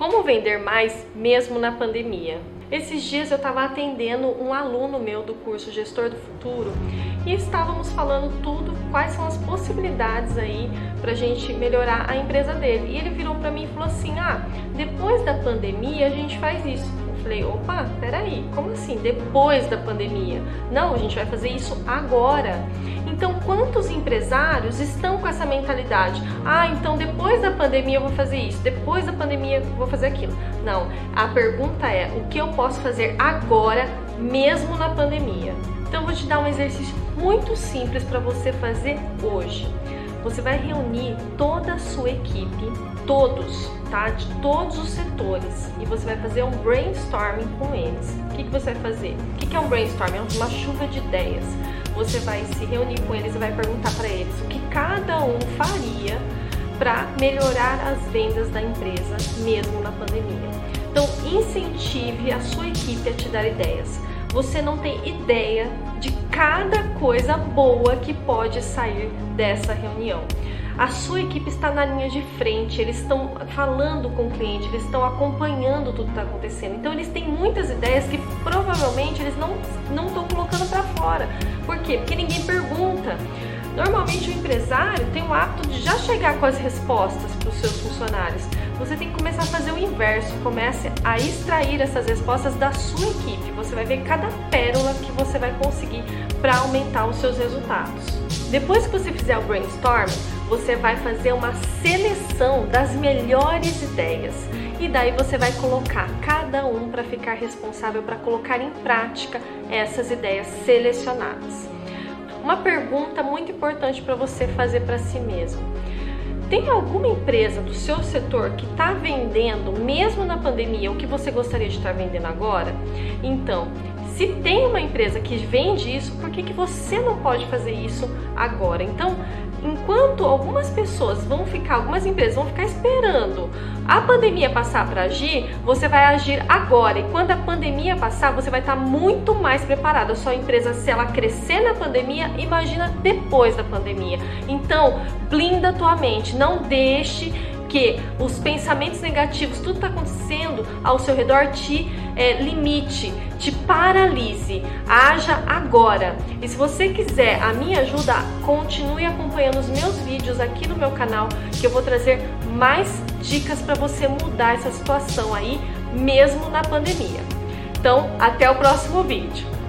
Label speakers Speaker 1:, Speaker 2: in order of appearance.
Speaker 1: Como vender mais mesmo na pandemia? Esses dias eu estava atendendo um aluno meu do curso Gestor do Futuro e estávamos falando tudo, quais são as possibilidades aí para a gente melhorar a empresa dele. E ele virou para mim e falou assim: Ah, depois da pandemia a gente faz isso. Eu falei: opa, peraí, como assim? Depois da pandemia? Não, a gente vai fazer isso agora. Então, quantos empresários estão com essa mentalidade? Ah, então depois da pandemia eu vou fazer isso, depois da pandemia eu vou fazer aquilo. Não, a pergunta é: o que eu posso fazer agora, mesmo na pandemia? Então, eu vou te dar um exercício muito simples para você fazer hoje. Você vai reunir toda a sua equipe, todos, tá? De todos os setores, e você vai fazer um brainstorming com eles. O que, que você vai fazer? O que, que é um brainstorming? É uma chuva de ideias você vai se reunir com eles e vai perguntar para eles o que cada um faria para melhorar as vendas da empresa mesmo na pandemia. Então, incentive a sua equipe a te dar ideias. Você não tem ideia de cada coisa boa que pode sair dessa reunião. A sua equipe está na linha de frente, eles estão falando com o cliente, eles estão acompanhando tudo que está acontecendo. Então eles têm muitas ideias que provavelmente eles não não estão colocando para fora. Por quê? Porque ninguém pergunta. Normalmente o empresário tem o hábito de já chegar com as respostas para os seus funcionários. Você tem que começar a fazer o inverso, comece a extrair essas respostas da sua equipe. Você vai ver cada pérola que você vai conseguir para aumentar os seus resultados. Depois que você fizer o brainstorm, você vai fazer uma seleção das melhores ideias e daí você vai colocar cada um para ficar responsável para colocar em prática essas ideias selecionadas. Uma pergunta muito importante para você fazer para si mesmo. Tem alguma empresa do seu setor que está vendendo, mesmo na pandemia, o que você gostaria de estar vendendo agora? Então, se tem uma empresa que vende isso, por que, que você não pode fazer isso agora? Então, enquanto algumas pessoas vão ficar, algumas empresas vão ficar esperando a pandemia passar para agir, você vai agir agora. E quando a pandemia passar, você vai estar muito mais preparado. A sua empresa, se ela crescer na pandemia, imagina depois da pandemia. Então, blinda tua mente, não deixe que os pensamentos negativos, tudo está acontecendo ao seu redor, te é, limite, te paralise. Haja agora. E se você quiser a minha ajuda, continue acompanhando os meus vídeos aqui no meu canal, que eu vou trazer mais dicas para você mudar essa situação aí, mesmo na pandemia. Então, até o próximo vídeo.